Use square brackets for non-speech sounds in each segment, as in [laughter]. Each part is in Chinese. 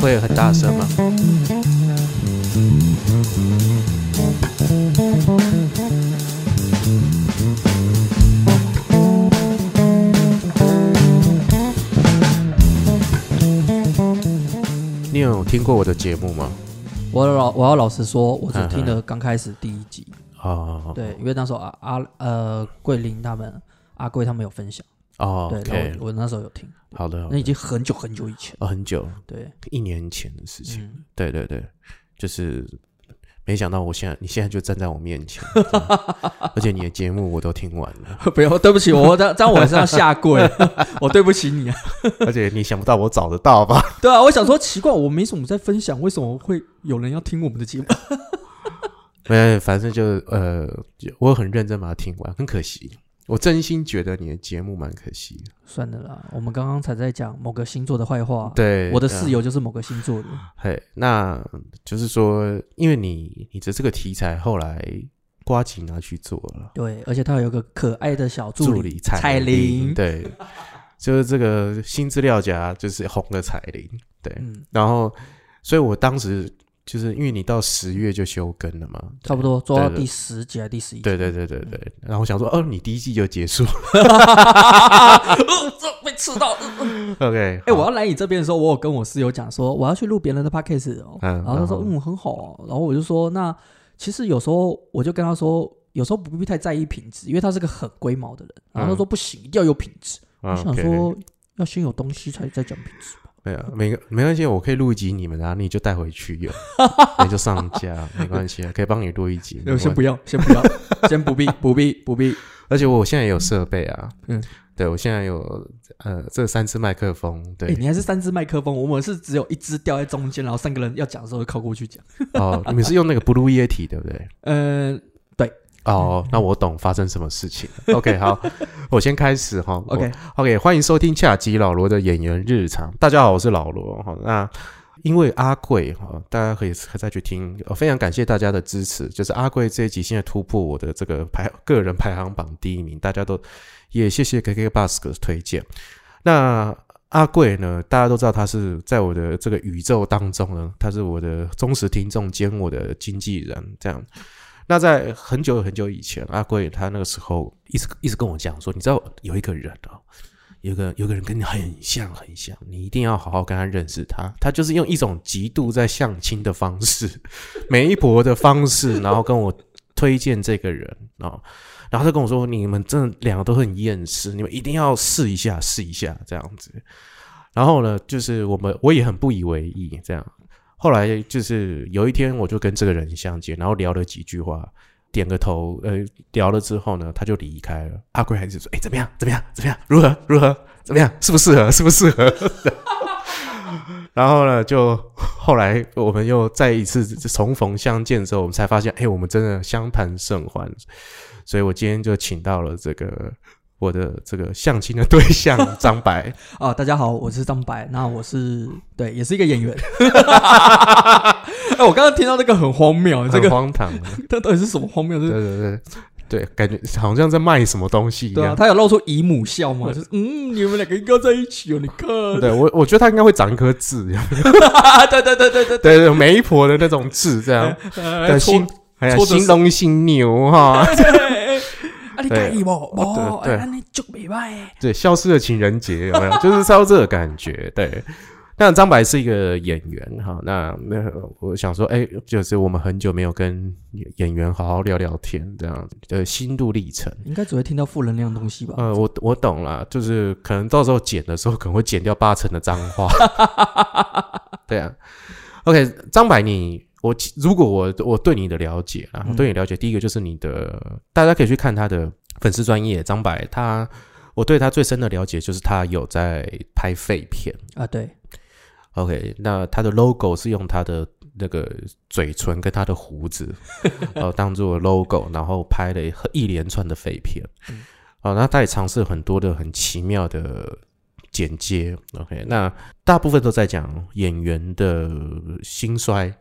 会很大声吗？你有听过我的节目吗？我老我要老实说，我只听了刚开始第一集。哦，对，因为那时候阿阿呃桂林他们阿贵他们有分享，哦对，然，OK，后我我那时候有听，好的，好的。那已经很久很久以前，哦，很久，对，一年前的事情。嗯，对对对，就是没想到我现在你现在就站在我面前，[laughs] 而且你的节目我都听完了，[laughs] 不要，对不起，我这样这样我还是要下跪，[laughs] 我对不起你啊。而且你想不到我找得到吧？对啊，我想说奇怪，我没什么在分享，为什么会有人要听我们的节目？没，反正就呃，我很认真把它听完，很可惜。我真心觉得你的节目蛮可惜的。算了啦，我们刚刚才在讲某个星座的坏话，对，我的室友就是某个星座的，嘿，那就是说，因为你你的这个题材后来瓜吉拿去做了，对，而且他有个可爱的小助理彩彩铃，对，就是这个新资料夹就是红的彩铃，对，嗯，然后，所以我当时就是因为你到十月就休更了嘛，差不多做到第十集还是第十一集，对对对对对，然后我想说，哦，你第一季就结束 [laughs] 呃这被刺到。，OK，哎、我要来你这边的时候，我有跟我室友讲说，我要去录别人的 podcast 哦，嗯然后他说，嗯，很好哦，然后我就说，那其实有时候我就跟他说，有时候不必太在意品质，因为他是个很龟毛的人，然后他说不行，一定要有品质。我嗯想说，要先有东西才再讲品质。吧。没有，没没关系，我可以录一集你们的、啊，你就带回去用，[laughs] 你就上架，没关系啊，可以帮你录一集。[laughs] 没关系先不要，[laughs] 先不要，先不必，不必，不必。而且我现在也有设备啊，嗯嗯，对我现在有呃这三支麦克风，哎、对，你还是三支麦克风，我们是只有一支掉在中间，然后三个人要讲的时候就靠过去讲。哦，你们是用那个 Blue Yeti 对不对？呃，哦，那我懂发生什么事情。OK，好，[laughs] 我先开始哈。OK 我 OK，欢迎收听恰吉老罗的演员日常。大家好，我是老罗哈。那因为阿贵哈，大家可以再去听。呃，非常感谢大家的支持，就是阿贵这一集现在突破我的这个排个人排行榜第一名，大家都也谢谢 KK Bus 的推荐。那阿贵呢，大家都知道他是在我的这个宇宙当中呢，他是我的忠实听众兼我的经纪人，这样。那在很久很久以前，阿贵他那个时候一直一直跟我讲说，你知道有一个人哦，有个有个人跟你很像很像，你一定要好好跟他认识他。他就是用一种极度在相亲的方式，[laughs] 媒婆的方式，然后跟我推荐这个人哦。然后他跟我说，你们真的两个都很厌世，你们一定要试一下试一下这样子。然后呢，就是我们我也很不以为意这样。后来就是有一天，我就跟这个人相见，然后聊了几句话，点个头，呃，聊了之后呢，他就离开了。阿贵还是说：“哎、怎么样？怎么样？怎么样？如何？如何？怎么样？适不适合？适不适合？”然后呢，就后来我们又再一次重逢相见之后，我们才发现，哎、我们真的相谈甚欢。所以我今天就请到了这个我的这个相亲的对象 [laughs] 张白。啊，大家好，我是张白，那我是对，也是一个演员。[laughs] 哎、我刚刚听到那个很荒谬，这很个荒唐，[laughs] 这到底是什么荒谬？这对对对对，感觉好像在卖什么东西一对啊，样。他有露出姨母笑吗？就是嗯，你们两个应该在一起哦，你看，对我，我觉得他应该会长一颗痣，对对对对对对对，媒婆的那种痣，这样呃的搓新，哎呀，搓着新龙新牛哈，对啊，你介意不？对不，对哎，你足袂歹。对，消失的情人节有没有？[laughs] 就是差不多这个感觉，对。但张白是一个演员哈，那那我想说，哎、就是我们很久没有跟演员好好聊聊天，这样的心路历程。应该只会听到负能量的东西吧？呃，我我懂了，就是可能到时候剪的时候，可能会剪掉八成的脏话。[laughs] 对啊，OK，张柏你我如果我我对你的了解啊，我对你了解，第一个就是你的，大家可以去看他的粉丝专业，张柏他，我对他最深的了解就是他有在拍废片。啊，对，OK，那他的 logo 是用他的那个嘴唇跟他的胡子，[laughs] 呃，当做 logo，然后拍了一连串的废片。嗯啊、那他也尝试很多的很奇妙的剪接。OK，那大部分都在讲演员的兴衰，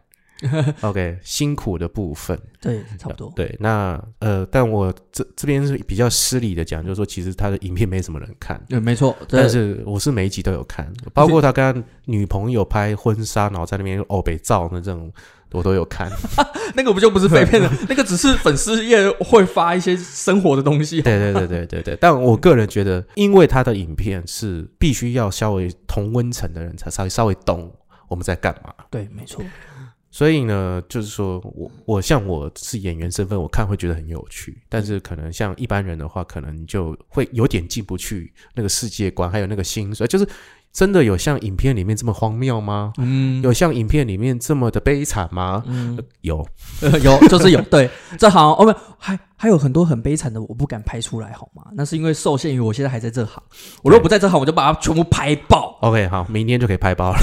[laughs] OK，辛苦的部分。对，差不多。对，那呃，但我这这边是比较失礼的讲，就是说，其实他的影片没什么人看。对，没错。但是我是每一集都有看，包括他跟他女朋友拍婚纱，然后在那边欧北照那这种，我都有看。[laughs] 那个不就不是废片了？那个只是粉丝页会发一些生活的东西。对对对对对对。但我个人觉得，因为他的影片是必须要稍微同温层的人才稍微稍微懂我们在干嘛。对，没错。所以呢，就是说我我像我是演员身份，我看会觉得很有趣，但是可能像一般人的话，可能就会有点进不去那个世界观，还有那个心所以，就是。真的有像影片里面这么荒谬吗？嗯，有像影片里面这么的悲惨吗？嗯，有，有，就是有。对，这行哦，不，还还有很多很悲惨的，我不敢拍出来，好吗？那是因为受限于我现在还在这行，我如果不在这行，我就把它全部拍爆。OK，好，明天就可以拍爆了，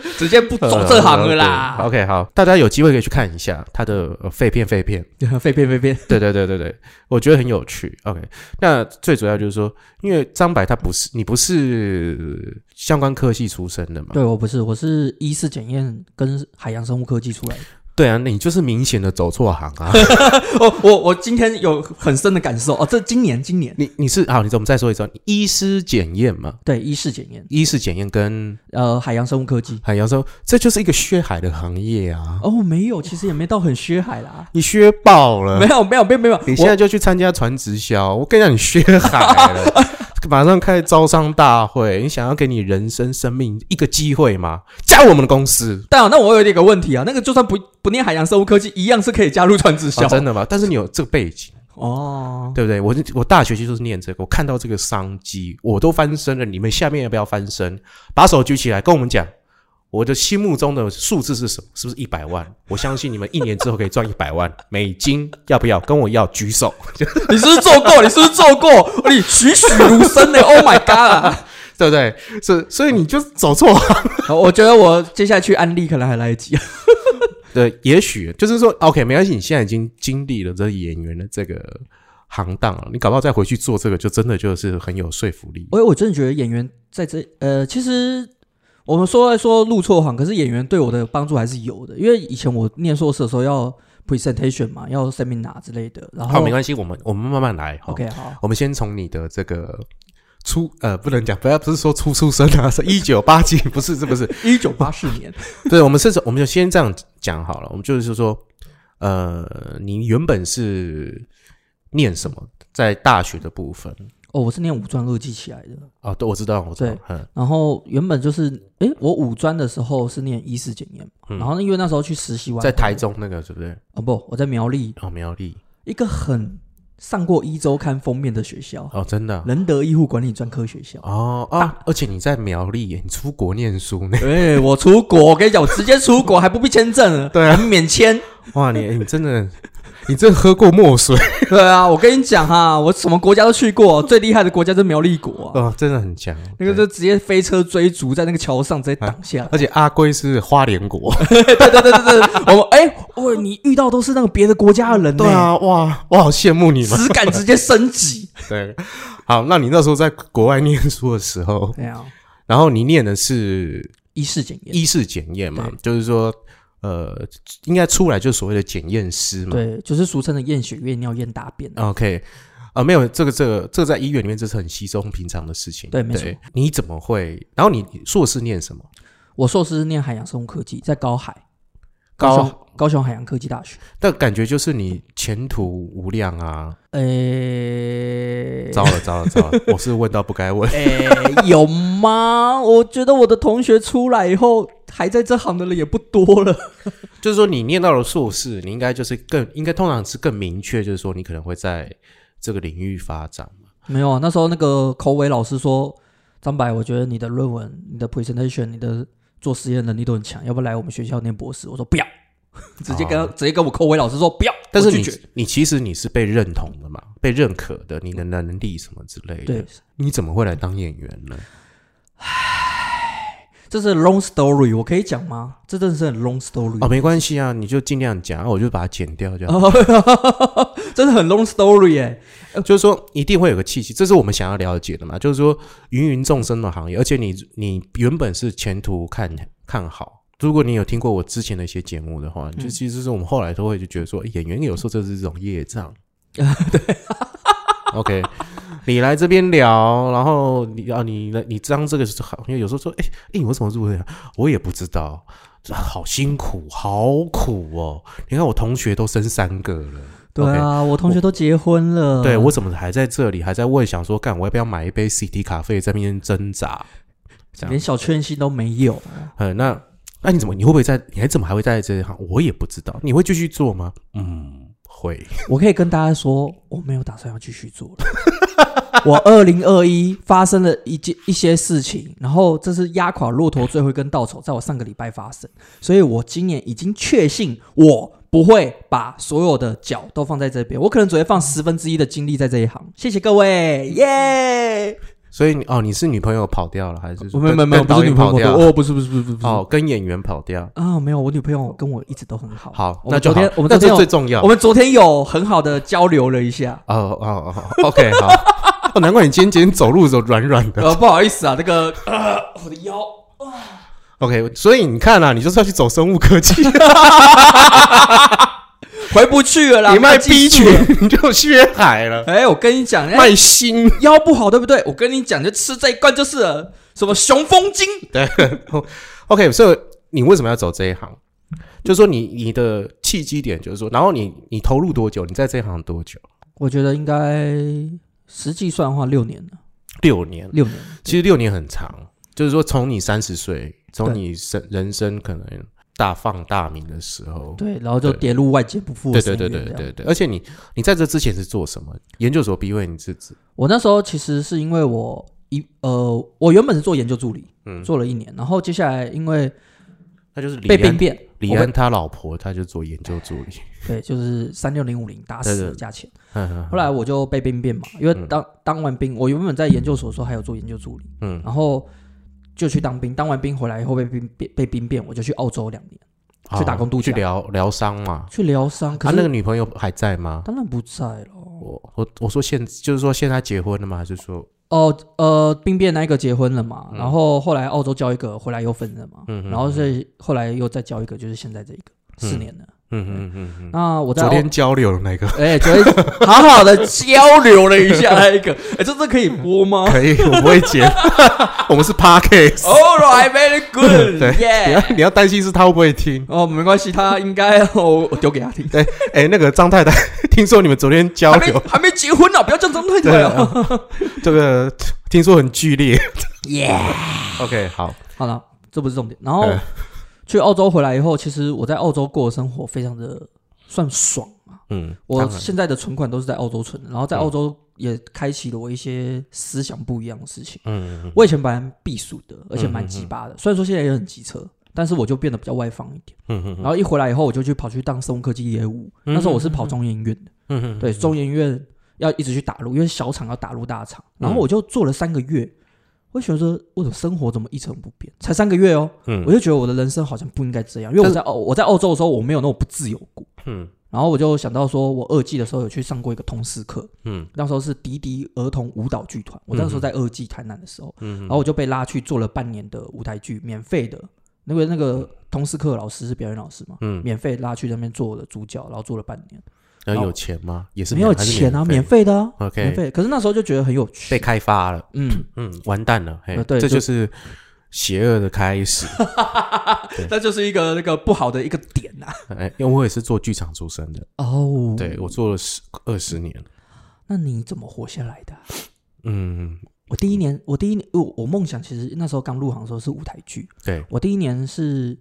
[laughs] 直接不走这行了啦。OK，好，大家有机会可以去看一下他的废片，废片，废片，[laughs] 废片。对对对对对，我觉得很有趣。OK，那最主要就是说，因为张白他不是。你不是相关科系出身的嘛？对，我不是，我是医师检验跟海洋生物科技出来的。对啊，你就是明显的走错行啊！[laughs] 我我我今天有很深的感受哦。这今年今年，你你是好，你怎么再说一次？医师检验嘛？对，医师检验，医师检验跟呃海洋生物科技，海洋生物，这就是一个削海的行业啊！哦，没有，其实也没到很削海啦。你削爆了！没有没有没有没有，你现在就去参加船直销，我跟你讲，你削海了。[laughs] 马上开招商大会，你想要给你人生生命一个机会吗？加入我们的公司。但那我有一个问题啊，那个就算不不念海洋生物科技，一样是可以加入传直销，真的吗？但是你有这个背景哦，对不对？我我大学其实都是念这个，我看到这个商机，我都翻身了。你们下面要不要翻身？把手举起来，跟我们讲。我的心目中的数字是什么？是不是一百万？我相信你们一年之后可以赚一百万美金，要不要跟我要？举手！[laughs] 你是不是做过？你是不是做过？你栩栩如生呢？Oh my god！[laughs] 对不对？是，所以你就走错。我觉得我接下去安利可能还来得及。[laughs] 对，也许就是说，OK，没关系。你现在已经经历了这演员的这个行当了，你搞不好再回去做这个，就真的就是很有说服力。我我真的觉得演员在这呃，其实。我们说来说录错行，可是演员对我的帮助还是有的，因为以前我念硕士的时候要 presentation 嘛，要 seminar 之类的。然后好，没关系，我们我们慢慢来。OK，好，我们先从你的这个出呃，不能讲，不要不是说初出生啊，是一九八几，不是，是不是 [laughs] 一九八四年？[laughs] 对，我们甚至我们就先这样讲好了，我们就是说，呃，你原本是念什么，在大学的部分。哦，我是念五专二技起来的。哦，对，我知道，我知道。然后原本就是，哎，我五专的时候是念医师检验，然后因为那时候去实习完，在台中那个，是不是？哦，不，我在苗栗。哦，苗栗，一个很上过一周刊封面的学校。哦，真的，仁德医护管理专科学校。哦啊，而且你在苗栗，你出国念书呢？[laughs] 对，我出国，我跟你讲，我直接出国，还不必签证，[laughs] 对，免签。哇，你你真的。你真喝过墨水？对啊，我跟你讲哈，我什么国家都去过，[laughs] 最厉害的国家是苗栗国啊，哦，真的很强。那个就直接飞车追逐在那个桥上，直接挡下。而且阿龟是花莲国，[laughs] 对对对对对，我们哎，喂，你遇到都是那个别的国家的人，对啊，哇，我好羡慕你们，质感直接升级。对，好，那你那时候在国外念书的时候，对啊，然后你念的是医事检验，医事检验嘛，就是说。呃，应该出来就是所谓的检验师嘛，对，就是俗称的验血、验尿、验大便。OK，啊，没有这个，这个，这个在医院里面这是很稀松平常的事情。对，没错。你怎么会？然后你硕士念什么？我硕士是念海洋生物科技，在高海，高雄高雄海洋科技大学。但感觉就是你前途无量啊。诶，糟了糟了糟了！我是问到不该问。诶，有吗？我觉得我的同学出来以后。还在这行的人也不多了，[laughs] 就是说你念到了硕士，你应该就是更应该通常是更明确，就是说你可能会在这个领域发展嘛。没有啊，那时候那个口尾老师说，张白，我觉得你的论文、你的 presentation、你的做实验能力都很强，要不要来我们学校念博士？我说不要，[laughs] 直接跟直接跟我口尾老师说不要。但是你你其实你是被认同的嘛，被认可的，你的能力什么之类的，对，你怎么会来当演员呢？这是 long story，我可以讲吗？这真的是很 long story 哦，没关系啊，你就尽量讲，我就把它剪掉，这样。[laughs] 真的很 long story 哎，就是说一定会有个契机，这是我们想要了解的嘛。就是说芸芸众生的行业，而且你你原本是前途看看好，如果你有听过我之前的一些节目的话，嗯就其实是我们后来都会就觉得说，演员有时候就是这种业障。对 [laughs] OK，你来这边聊，然后你啊，你来你当这个因为有时候说，哎、哎、你为什么入这样？我也不知道，好辛苦，好苦哦。你看我同学都生三个了，对啊，我同学都结婚了，对我怎么还在这里，还在问想说，干我要不要买一杯 CT 咖啡，在那边挣扎？连小确幸都没有。嗯，那那你怎么你会不会在？你还怎么还会在这一行？我也不知道，你会继续做吗？嗯，会。我可以跟大家说，我没有打算要继续做了。[laughs] 我二零二一发生了一件一些事情，然后这是压垮骆驼最后一根稻草，在我上个礼拜发生，所以我今年已经确信我不会把所有的脚都放在这边，我可能只会放十分之一的精力在这一行。谢谢各位，耶！所以你哦，你是女朋友跑掉了，还是说没有没有没有，不是女朋友跑掉？哦，不是不是不是不是哦，跟演员跑掉。啊，没有，我女朋友跟我一直都很好。好，那就我们那这昨天最重要。我们昨天有很好的交流了一下。哦哦哦，OK，好。[laughs] 哦，难怪你今天今天走路的时候软软的。呃，[laughs] 不好意思啊，那个呃，我的腰 OK，所以你看啊，你就是要去走生物科技，[laughs] 回不去了啦。你卖没有技 B 群你就血海了，哎，我跟你讲，哎卖心。腰不好，对不对？我跟你讲，就吃这一罐就是了什么雄风精。对，[laughs] OK，所以你为什么要走这一行？就是说你你的契机点，就是说，然后你你投入多久？你在这一行多久？我觉得应该实际算的话，六年了，六年。六年。其实六年很长，就是说从你三十岁，从你生人生可能大放大名的时候，对，然后就跌入外界不复对对对对对对，而且你你在这之前是做什么？研究所毕业，你是指？我那时候其实是因为我一呃，我原本是做研究助理，嗯。做了一年，然后接下来因为他就是被兵变，李安他老婆，他就做研究助理。对，就是三六零五零打死的价钱。嗯。后来我就被兵变嘛，因为当当完兵，我原本在研究所的时候还有做研究助理，嗯，然后就去当兵，当完兵回来以后被兵变被兵变，我就去澳洲两年去打工度假去疗疗伤嘛。去疗伤。可他、是、那个女朋友还在吗？当然不在了。我我我说现就是说现在结婚了吗？还是说哦，呃，兵变那一个结婚了嘛，然后后来澳洲交一个，回来又分了嘛，然后所以后来又再交一个，就是现在这一个，四年了。嗯嗯嗯嗯那我在昨天交流的那个哎，昨天 [laughs] 好好的交流了一下那一个，哎，这这可以播吗可以，我不会剪，[laughs] 我们是 podcast。？All right, very good, [laughs] 对你 yeah。要你要担心是他会不会听？哦，没关系，他应该哦，我丢给他听。对，哎、那个张太太，听说你们昨天交还没流，还没结婚呢，不要叫张太太对啊。啊，这个听说很剧烈。耶，OK，好，好了，这不是重点。然后对去澳洲回来以后，其实我在澳洲过的生活非常的算爽啊。嗯，我现在的存款都是在澳洲存的，然后在澳洲也开启了我一些思想不一样的事情。嗯嗯嗯我以前本来避暑的，而且蛮鸡巴的，虽然说现在也很机车，但是我就变得比较外放一点。嗯嗯然后一回来以后，我就去跑去当生物科技业务。那时候我是跑中研院的，嗯嗯，对，中研院要一直去打入，因为小厂要打入大厂。嗯然后我就做了三个月，我就觉得说我的生活怎么一成不变？才三个月哦，嗯我就觉得我的人生好像不应该这样，因为我在澳我在澳洲的时候我没有那种不自由过。嗯然后我就想到说，我二季的时候有去上过一个通识课，嗯那时候是迪迪儿童舞蹈剧团，我那时候在二季台南的时候，嗯然后我就被拉去做了半年的舞台剧，免费的。那个那个通识课老师是表演老师嘛，嗯，免费拉去那边做我的主角，然后做了半年，然后有钱吗？也是没有钱啊，免免费的啊，OK。免费。可是那时候就觉得很有趣。被，开发了，嗯，嗯，完蛋了，对就这就是邪恶的开始。[laughs] 那就是一个那个不好的一个点呐。哎，因为我也是做剧场出身的，哦，对我做了十二十年，那你怎么活下来的啊？嗯，我第一年，我第一年，我我梦想其实那时候刚入行的时候是舞台剧，对，我第一年是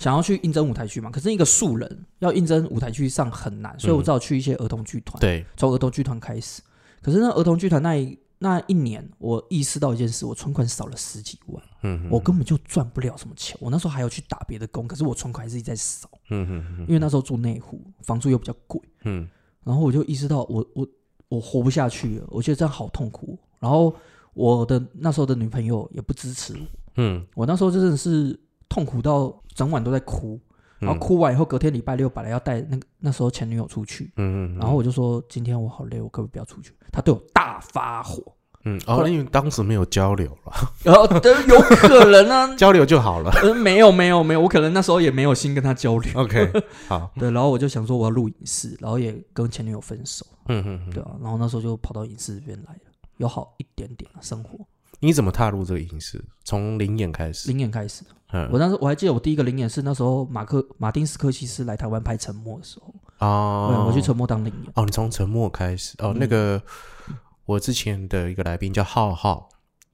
想要去应征舞台剧嘛，可是一个素人要应征舞台剧上很难，所以我只好去一些儿童剧团，对，从儿童剧团开始。可是那儿童剧团那一那一年，我意识到一件事，我存款少了十几万，嗯我根本就赚不了什么钱。我那时候还要去打别的工，可是我存款还是一直在少，嗯嗯嗯因为那时候住内湖，房租又比较贵。嗯然后我就意识到我我我活不下去了，我觉得这样好痛苦。然后我的那时候的女朋友也不支持我，嗯，我那时候真的是痛苦到整晚都在哭，然后嗯哭完以后，隔天礼拜六本来要带那个那时候前女友出去，嗯嗯，然后我就说今天我好累，我可不可以不要出去？他对我大发火，嗯，哦，因为当时没有交流了，然后呃有可能啊，[laughs] 交流就好了。呃，没有没有没有，我可能那时候也没有心跟他交流。OK，好，[laughs] 对，然后我就想说我要录影视，然后也跟前女友分手，嗯嗯嗯，对啊，然后那时候就跑到影视这边来了，有好一点点啊生活。你怎么踏入这个影视？从零演开始，零演开始，嗯，我当时我还记得我第一个零演是那时候马克马丁斯科西斯来台湾拍《沉默》的时候，对，哦，我去沉默当零演。哦，你从沉默开始哦，嗯那个我之前的一个来宾叫浩浩，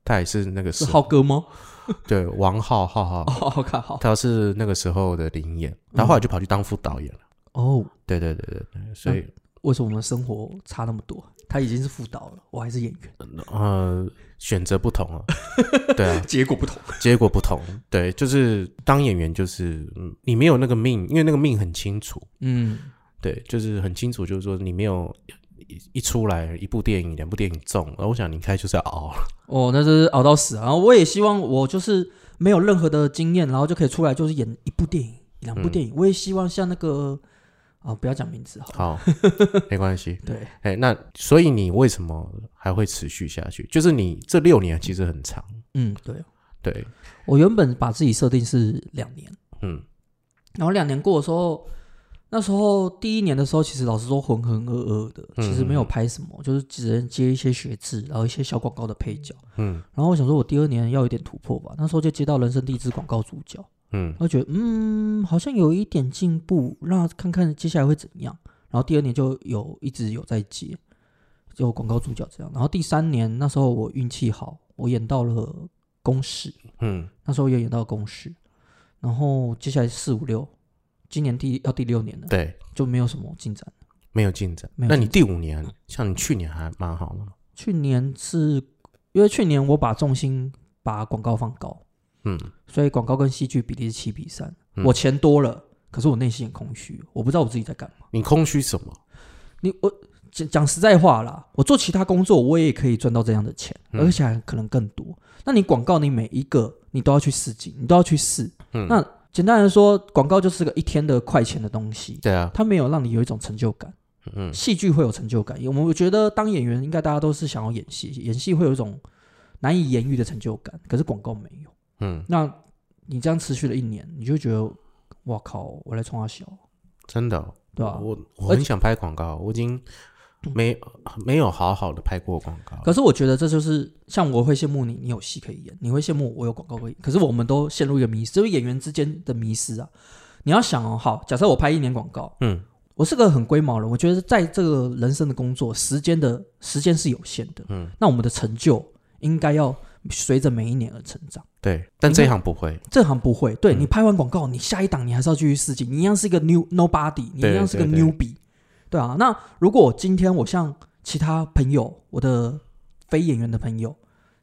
他也是那个是浩哥吗？[laughs] 对王浩浩浩，[laughs] 哦，好看好他是那个时候的灵演，然后后来就跑去当副导演了。哦。对对对对对，所以为什么我们生活差那么多？他已经是副导了，我还是演员，呃选择不同了，[laughs] 对啊，结果不同。结果不同，对，就是当演员就是嗯你没有那个命，因为那个命很清楚，嗯，对，就是很清楚，就是说你没有一一出来一部电影、两部电影中，然后我想你应该就是要熬了，哦，那就是熬到死啊！然后我也希望我就是没有任何的经验，然后就可以出来就是演一部电影、两部电影。我也希望像那个啊、不要讲名字好 [laughs] 没关系。对，哎，那所以你为什么还会持续下去？就是你这六年其实很长，嗯，对。对，我原本把自己设定是两年，嗯。然后两年过的时候，那时候第一年的时候，其实老实说浑浑噩噩的，嗯其实没有拍什么，就是只能接一些学制，然后一些小广告的配角。嗯。然后我想说，我第二年要有点突破吧，那时候就接到《人生第一支广告主角，嗯我觉得嗯，好像有一点进步，那看看接下来会怎样。然后第二年就有一直有在接，就广告主角这样。然后第三年那时候我运气好，我演到了公式，嗯那时候也演到公式。然后接下来四五六，今年第要第六年了，对，就没有什么进展。没有进展。没有那你第五年，像你去年还蛮好的嘛，去年是因为去年我把重心把广告放高，嗯所以广告跟戏剧比例是七比三、嗯我钱多了，可是我内心很空虚，我不知道我自己在干嘛。你空虚什么？你我讲讲实在话啦，我做其他工作我也可以赚到这样的钱，嗯而且还可能更多。那你广告，你每一个你都要去试镜，你都要去试。嗯那简单来说，广告就是个一天的快钱的东西，对啊，它没有让你有一种成就感。嗯戏剧会有成就感，我们觉得当演员应该大家都是想要演戏，演戏会有一种难以言喻的成就感，可是广告没有。嗯，那你这样持续了一年，你就会觉得，哇靠，我来冲他小，真的哦，对吧、我我很想拍广告，我已经没没有好好的拍过广告。可是我觉得这就是像我会羡慕你，你有戏可以演；你会羡慕我有广告可以演。可是我们都陷入一个迷失，就是演员之间的迷失啊。你要想哦，好，假设我拍一年广告，嗯。我是个很龟毛人，我觉得在这个人生的工作时间的时间是有限的，嗯，那我们的成就应该要随着每一年而成长。对，但这一行不会。这行不会，对、嗯你拍完广告，你下一档你还是要继续试镜，你一样是一个 new nobody，你一样是个 newbie，对啊。那如果今天我像其他朋友，我的非演员的朋友，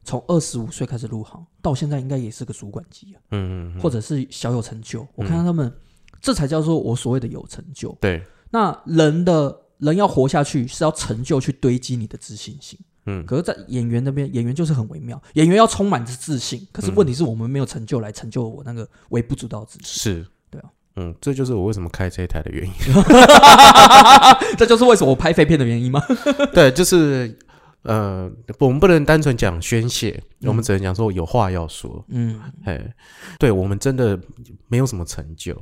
从二十五岁开始入行，到现在应该也是个主管级啊，嗯嗯嗯，或者是小有成就。我看到他们，这才叫做我所谓的有成就。对，那人的人要活下去，是要成就去堆积你的自信心。嗯可是，在演员那边，演员就是很微妙，演员要充满着自信，可是嗯问题是我们没有成就来成就我那个微不足道的自信。是，对啊，嗯，这就是我为什么开这一台的原因。[laughs] 这就是为什么我拍废片的原因吗？[laughs] 对，就是呃，我们不能单纯讲宣泄，嗯我们只能讲说有话要说。嗯哎，对我们真的没有什么成就，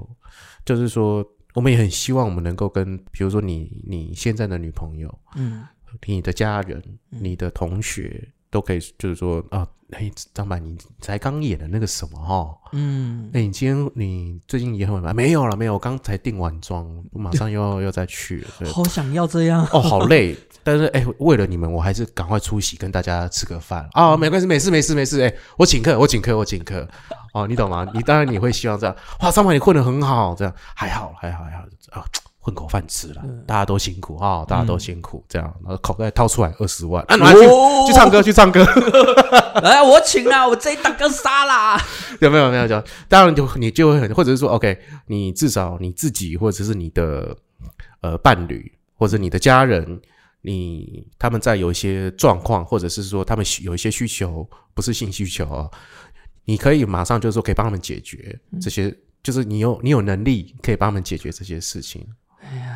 就是说，我们也很希望我们能够跟，比如说你你现在的女朋友、嗯你的家人、嗯你的同学，都可以，就是说啊，哎，张柏，你才刚演的那个什么哈、嗯，哎，你今天你最近也很忙？没有了，没有，我刚才定完妆，我马上又要 [laughs] 又再去了。对好想要这样。哦，好累，但是哎，为了你们，我还是赶快出席，跟大家吃个饭啊、没关系，没事，没事，没事。哎，我请客，我请客，我请客。哦，你懂吗？你当然你会希望这样，哇，张柏你混得很好，这样还好，还好，还好啊，混口饭吃了，大家都辛苦啊、大家都辛苦，这样，然后口袋掏出来二十万，啊，拿去、哦去唱歌，[laughs] 去唱歌，[laughs] 哎，我请啊，我这一档跟杀啦。有没有？没有就，当然就你就会很，或者是说，OK，你至少你自己或者是你的呃伴侣或者你的家人，你他们在有一些状况，或者是说他们有一些需求，不是性需求哦，你可以马上就是说可以帮他们解决这些，就是你有你有能力可以帮他们解决这些事情，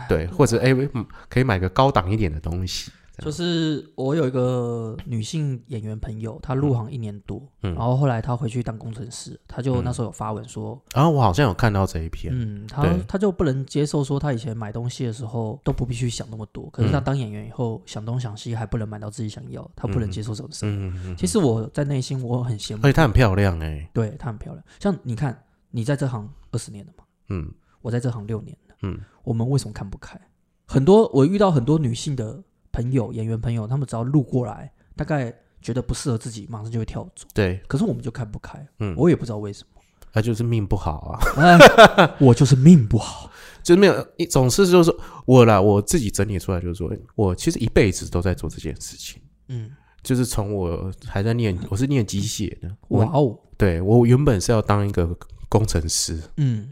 对，或者哎、嗯可以买个高档一点的东西，就是我有一个女性演员朋友，她入行一年多，嗯。然后后来她回去当工程师，她就那时候有发文说，然后我好像有看到这一篇，嗯，她她就不能接受说她以前买东西的时候都不必须想那么多，可是她当演员以后想东想西还不能买到自己想要，她不能接受这种事。嗯嗯嗯，其实我在内心我很羡慕而且，她很漂亮哎、对她很漂亮。像你看，你在这行二十年了嘛，嗯。我在这行六年了，嗯我们为什么看不开？很多我遇到很多女性的朋友、演员朋友，他们只要路过来，大概觉得不适合自己，马上就会跳走。对，可是我们就看不开，嗯。我也不知道为什么，那就是命不好啊，哎，我就是命不好。就是没有，一总是就是说我啦，我自己整理出来就是说，我其实一辈子都在做这件事情，嗯，就是从我还在念，我是念机械的，哇哦，对我原本是要当一个工程师，嗯，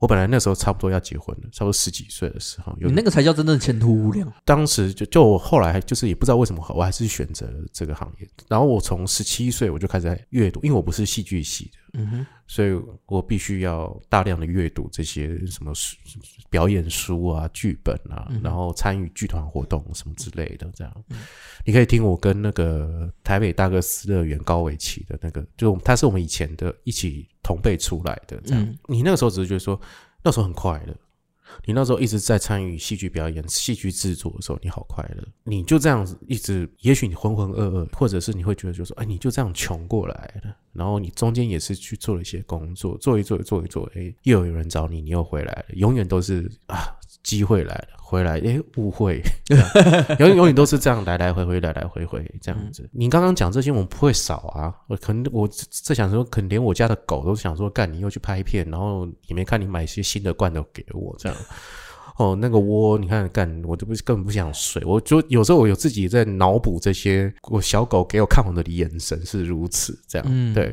我本来那时候差不多要结婚了，差不多十几岁的时候，有你那个才叫真正前途无量。当时就就我后来就是也不知道为什么，我还是选择了这个行业。然后我从十七岁我就开始在阅读，因为我不是戏剧系的，嗯哼，所以我必须要大量的阅读这些什么书表演书啊、剧本啊，嗯然后参与剧团活动什么之类的。这样，你可以听我跟那个台北大哥斯乐园高伟奇的那个，就他是我们以前的一起同辈出来的。这样，嗯你那个时候只是觉得说那时候很快乐。你那时候一直在参与戏剧表演、戏剧制作的时候，你好快乐。你就这样子一直，也许你浑浑噩噩，或者是你会觉得就说，哎，你就这样穷过来了。然后你中间也是去做了一些工作，做一做，做一做，哎，又有人找你，你又回来了。永远都是啊，机会来了，回来，哎，误会，[laughs] 永远永远都是这样来来回回，来来回回这样子。你刚刚讲这些，我们不会少啊。我可能我在想说，可能连我家的狗都想说，干你又去拍片，然后也没看你买一些新的罐头给我这样。[laughs] 哦，那个窝，你看干，我就不根本不想睡。我就有时候我有自己在脑补这些，我小狗给我看我的眼神是如此这样，嗯对。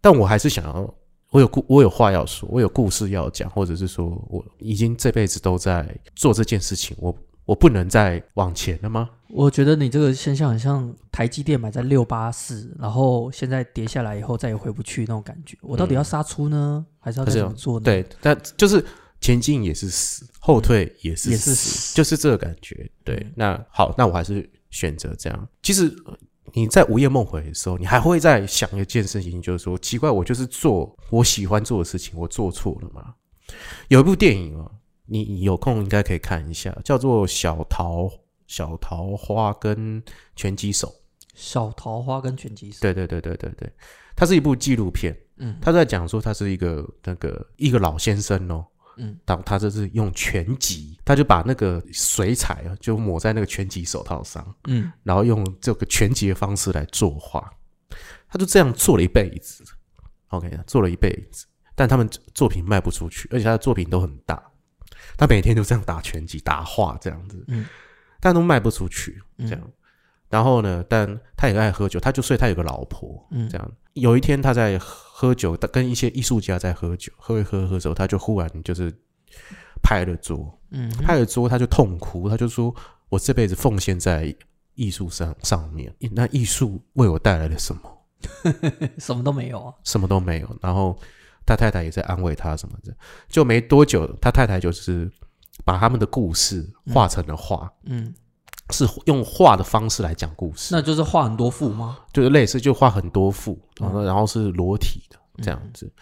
但我还是想要，我有故，我有话要说，我有故事要讲，或者是说我已经这辈子都在做这件事情，我我不能再往前了吗？我觉得你这个现象很像台积电买在六八四，然后现在跌下来以后再也回不去那种感觉。我到底要杀出呢，还是要怎么做呢？，对，但就是前进也是死，后退也是也是死，就是这个感觉。对嗯，那好，那我还是选择这样。其实呃你在午夜梦回的时候，你还会在想一件事情，就是说，奇怪，我就是做我喜欢做的事情，我做错了吗？有一部电影哦，你你有空应该可以看一下，叫做《小桃小桃花跟拳击手》。小桃花跟拳击手，对对对对对对，它是一部纪录片。嗯他在讲说他是一个那个一个老先生哦，嗯，当他这是用拳击，他就把那个水彩啊就抹在那个拳击手套上，嗯。然后用这个拳击的方式来作画，他就这样做了一辈子，OK，做了一辈子，但他们作品卖不出去，而且他的作品都很大，他每天就这样打拳击、打画这样子，嗯，但都卖不出去，嗯。这样。然后呢，但他也爱喝酒，他就所以他有个老婆，嗯这样。有一天他在喝酒，跟一些艺术家在喝酒，喝一喝喝之后，他就忽然就是拍了桌，嗯拍了桌，他就痛哭，他就说：“我这辈子奉献在艺术上上面，那艺术为我带来了什么？[laughs] 什么都没有啊。什么都没有。”然后他太太也在安慰他什么的，就没多久，他太太就是把他们的故事画成了画，嗯，是用画的方式来讲故事。那就是画很多幅吗？就是类似就画很多幅，然嗯后然后是裸体的这样子，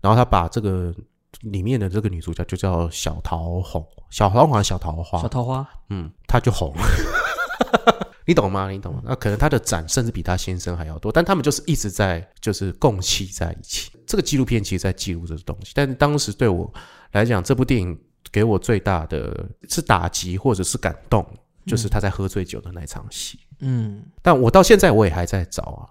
然后他把这个里面的这个女主角就叫小桃红，小桃红还是小桃花小，桃花，嗯，她就红了。[laughs] 你懂吗？你懂吗？那可能她的展甚至比她先生还要多，但他们就是一直在就是共栖在一起。这个纪录片其实在记录这个东西，但是当时对我来讲，这部电影给我最大的是打击或者是感动，就是他在喝醉酒的那场戏。嗯但我到现在我也还在找啊。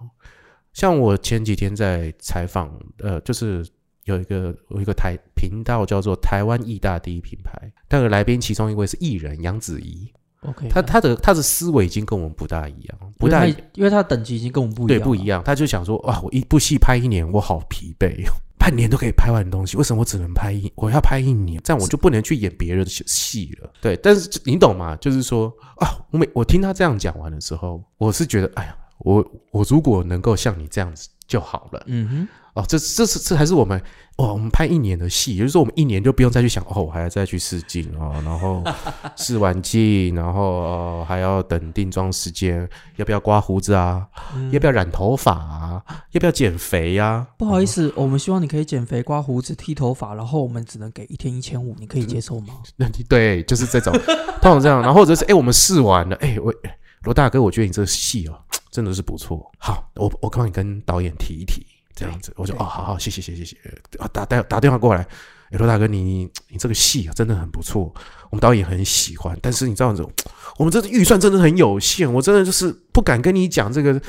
像我前几天在采访，呃，就是有一个有一个台频道叫做台湾艺大第一品牌，那个来宾其中一位是艺人杨子怡，，OK，他他的他的思维已经跟我们不大一样，不大因为他因为他的等级已经跟我们不一样，对不一。样，他就想说哇，我一部戏拍一年，我好疲惫哦。半年都可以拍完的东西，为什么我只能拍一？我要拍一年，这样我就不能去演别人的戏了。对，但是你懂吗？就是说啊，我每我听他这样讲完的时候，我是觉得，哎呀，我我如果能够像你这样子就好了。嗯哼，哦，这这是这还是我们哦，我们拍一年的戏，也就是说我们一年就不用再去想哦，我还要再去试镜哦，然后 [laughs] 试完镜，然后、哦、还要等定妆时间，要不要刮胡子啊？嗯要不要染头发啊？要不要减肥呀、不好意思，我们希望你可以减肥、刮胡子、剃头发，然后我们只能给一天一千五，你可以接受吗？[laughs] 那你对，就是这种，通常这样，然后或者是哎、我们试完了，哎、我哎罗大哥，我觉得你这个戏哦，真的是不错，好，我我帮你跟导演提一提，这样子，我就哦，好好，谢谢谢谢谢谢，啊打打打电话过来，哎、罗大哥，你你这个戏啊真的很不错，我们导演很喜欢，但是你知道这种，我们这个预算真的很有限，我真的就是不敢跟你讲这个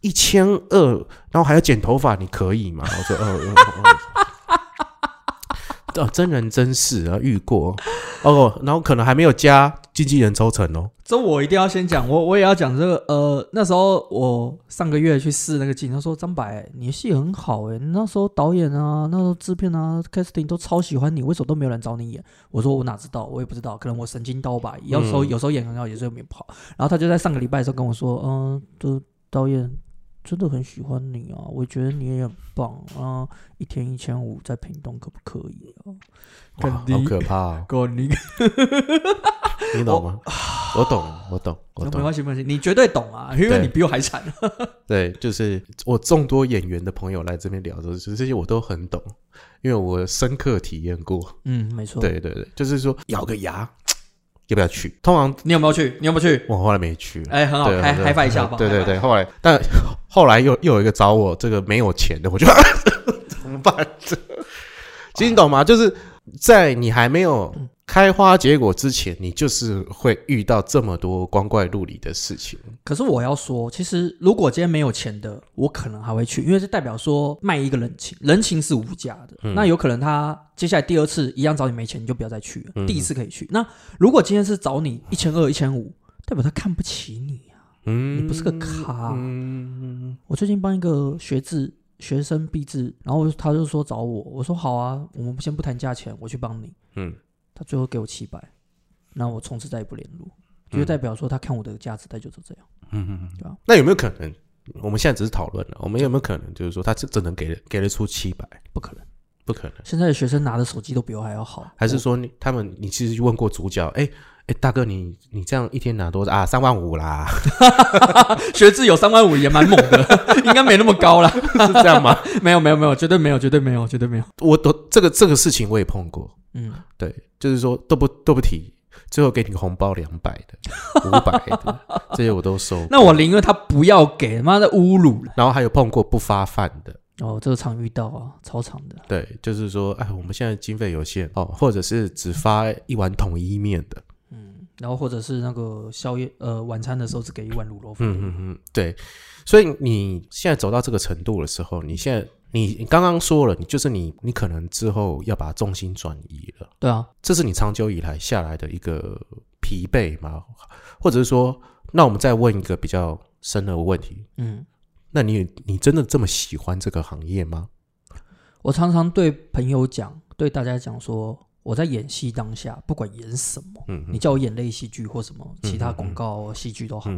一千二，然后还要剪头发，你可以吗？我说呃。呃呃哦，真人真事啊，遇过哦，然后可能还没有加经纪人抽成哦。这我一定要先讲，我我也要讲这个。呃，那时候我上个月去试那个镜，他说张柏，你的戏很好诶，你那时候导演啊，那时候制片啊，casting 都超喜欢你，为什么都没有人找你演？我说我哪知道，我也不知道，可能我神经刀吧。有时候、嗯有时候演很好，有时候演不好。然后他就在上个礼拜的时候跟我说，嗯、的导演真的很喜欢你啊，我觉得你也很棒啊，一天一千五在屏东可不可以啊？哇，好可怕、哦！[laughs] 哥，你你懂吗？[laughs] 我懂，我懂，我懂。没关系，没关系，你绝对懂啊，因为你比我还惨。[laughs] 对，就是我众多演员的朋友来这边聊的时候，就是这些我都很懂，因为我深刻体验过。嗯，没错。对对对，就是说咬个牙，要不要去？通常你有没有去？你有没有去？我后来没去。哎，很好，嗨嗨发一下吧。对对对，后来但后来又又有一个找我这个没有钱的，我就 [laughs] 怎么办？这其实你懂吗？就是在你还没有开花结果之前，你就是会遇到这么多光怪陆离的事情。可是我要说，其实如果今天没有钱的，我可能还会去，因为这代表说卖一个人情，人情是无价的。嗯那有可能他接下来第二次一样找你没钱，你就不要再去了。嗯第一次可以去。那如果今天是找你一千二、一千五，代表他看不起你啊。嗯，你不是个咖嗯，我最近帮一个学制学生毕制，然后他就说找我，我说好啊，我们先不谈价钱，我去帮你。嗯，他最后给我七百，那我从此再也不联络，就代表说他看我的价值他就是这样。嗯嗯嗯。那有没有可能？我们现在只是讨论了，我们有没有可能就是说他只只能给给得出七百？不可能，不可能。现在的学生拿的手机都比我还要好，还是说你他们你其实问过主角？哎哎，大哥你你这样一天拿多少啊？三万五啦，[laughs] 学制有三万五也蛮猛的，[laughs] 应该没那么高啦。[laughs] 是这样吗？没有没有没有，绝对没有，绝对没有，绝对没有。我都这个这个事情我也碰过，嗯，对，就是说都不都不提，最后给你个红包两百的、五百的，这些我都收。那我宁愿他不要给，妈的侮辱。然后还有碰过不发饭的，哦，这个常遇到啊，超常的。对，就是说，哎，我们现在经费有限哦，或者是只发一碗统一面的，嗯，然后或者是那个宵夜呃晚餐的时候只给一碗卤肉饭。嗯嗯嗯，对。所以你现在走到这个程度的时候，你现在你你刚刚说了，你就是你你可能之后要把重心转移了，对啊，这是你长久以来下来的一个疲惫吗？或者是说，那我们再问一个比较深的问题，嗯，那你你真的这么喜欢这个行业吗？我常常对朋友讲，对大家讲说，我在演戏当下，不管演什么，嗯你叫我演类戏剧或什么其他广告、戏剧都好，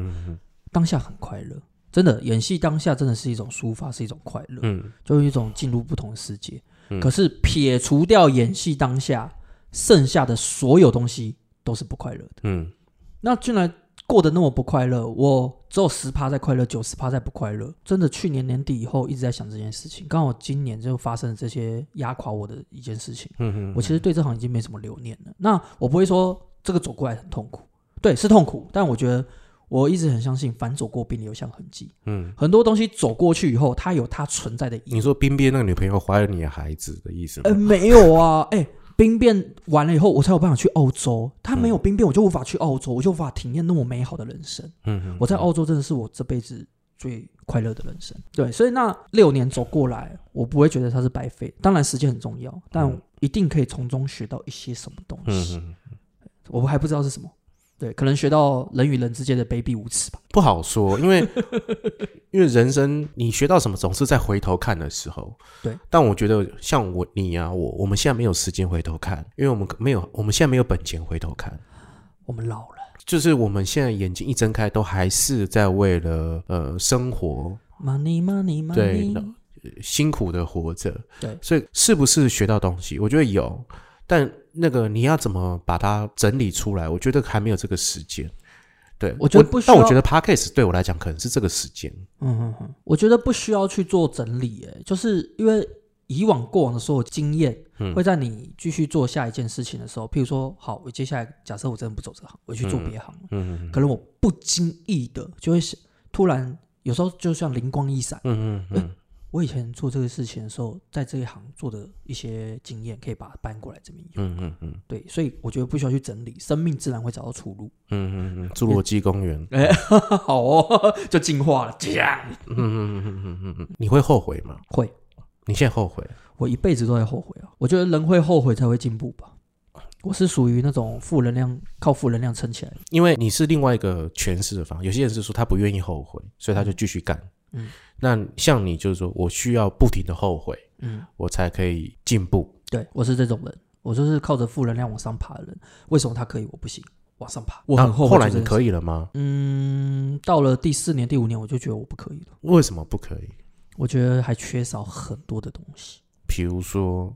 当下很快乐。真的，演戏当下真的是一种抒发，是一种快乐，嗯就是一种进入不同的世界。嗯可是撇除掉演戏当下，剩下的所有东西都是不快乐的。嗯那既然过得那么不快乐，我只有十趴在快乐，九十趴在不快乐。真的，去年年底以后一直在想这件事情，刚好今年就发生了这些压垮我的一件事情。嗯嗯，我其实对这行已经没什么留念了。那我不会说这个走过来很痛苦，对，是痛苦，但我觉得我一直很相信，反走过必留下痕迹。嗯，很多东西走过去以后，它有它存在的意义。你说冰冰那个女朋友怀了你的孩子的意思吗？呃，没有啊，哎、兵变完了以后，我才有办法去澳洲。他没有兵变，我就无法去澳洲，我就无法体验那么美好的人生。嗯嗯，我在澳洲真的是我这辈子最快乐的人生。对，所以那六年走过来，我不会觉得它是白费。当然时间很重要，但嗯一定可以从中学到一些什么东西。我还不知道是什么。对，可能学到人与人之间的卑鄙无耻吧。不好说，因为因为人生你学到什么，总是在回头看的时候。对，但我觉得像我你啊，我我们现在没有时间回头看，因为我们没有我们现在没有本钱回头看。我们老了，就是我们现在眼睛一睁开，都还是在为了呃生活，money money 对 money。辛苦的活着，对所以是不是学到东西？我觉得有，但那个你要怎么把它整理出来？我觉得还没有这个时间。对，我觉得不需要但我觉得 podcast 对我来讲可能是这个时间。嗯嗯嗯，我觉得不需要去做整理，哎，就是因为以往过往的所有经验，嗯会在你继续做下一件事情的时候，譬如说，好，我接下来假设我真的不走这行，我去做别行了，嗯可能我不经意的就会想，突然有时候就像灵光一闪，嗯嗯嗯我以前做这个事情的时候，在这一行做的一些经验，可以把它搬过来这边用。嗯嗯嗯对，所以我觉得不需要去整理，生命自然会找到出路。嗯嗯嗯，侏罗纪公园。哎、[laughs] 好哦，就进化了，这样嗯嗯嗯嗯嗯嗯嗯，你会后悔吗？会。你现在后悔？我一辈子都在后悔啊！我觉得人会后悔才会进步吧。我是属于那种负能量，靠负能量撑起来。因为你是另外一个诠释的方法，有些人是说他不愿意后悔，所以他就继续干。嗯，那像你就是说我需要不停的后悔，嗯，我才可以进步。对我是这种人，我就是靠着负能量往上爬的人。为什么他可以，我不行？往上爬，我那很后悔。后来你可以？以了吗？嗯，到了第四年、第五年，我就觉得我不可以了。为什么不可以？我觉得还缺少很多的东西，比如说，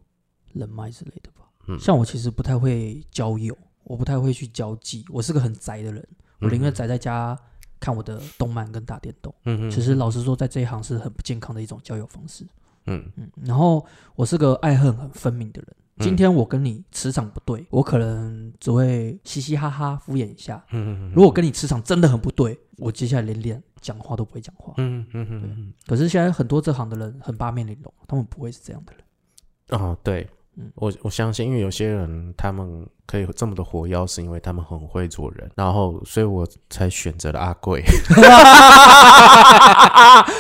人脉之类的吧。嗯像我其实不太会交友，我不太会去交际，我是个很宅的人，我宁愿宅在家看我的动漫跟打电动。嗯嗯其实老实说，在这一行是很不健康的一种交友方式。嗯嗯，然后我是个爱恨很分明的人。嗯今天我跟你磁场不对，我可能只会嘻嘻哈哈敷衍一下。嗯嗯如果跟你磁场真的很不对，我接下来连连讲话都不会讲话。嗯嗯嗯嗯可是现在很多这行的人很八面玲珑，他们不会是这样的人。啊，哦，对嗯，我我相信，因为有些人他们可以这么的活跃，是因为他们很会做人，然后所以我才选择了阿贵。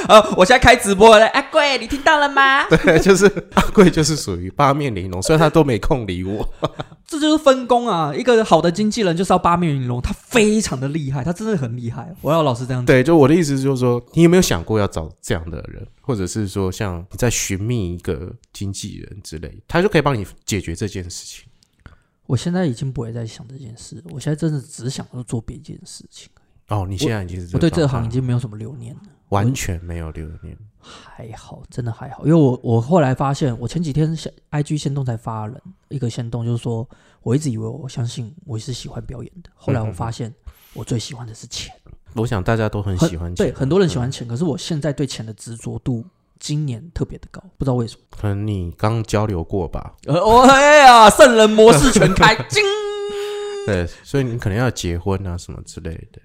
呃，[laughs] 我现在开直播了，阿贵，你听到了吗？对，就是阿贵就是属于八面玲珑，虽然他都没空理我。[laughs] 这就是分工啊！一个好的经纪人就是要八面玲珑，他非常的厉害，他真的很厉害。我要老实这样讲。对，就我的意思就是说，你有没有想过要找这样的人，或者是说像你在寻觅一个经纪人之类，他就可以帮你解决这件事情。我现在已经不会再想这件事，我现在真的只想要做别一件事情。哦，你现在已经是这我对这行已经没有什么留念了，完全没有留念。还好，真的还好。因为我我后来发现，我前几天下 IG 先动才发人一个先动，就是说我一直以为我相信我是喜欢表演的，后来我发现我最喜欢的是钱。我想大家都很很喜欢钱，对很多人喜欢钱，可是我现在对钱的执着度今年特别的高，不知道为什么。可能你刚交流过吧？呃，哦哎呀，圣人模式全开，[laughs] 金。对，所以你可能要结婚啊什么之类的。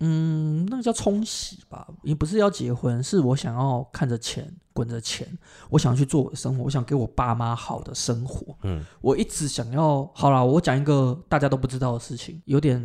嗯，那个叫冲洗吧，也不是要结婚，是我想要看着钱滚着钱，我想要去做我的生活，我想给我爸妈好的生活。嗯我一直想要，好啦，我讲一个大家都不知道的事情，有点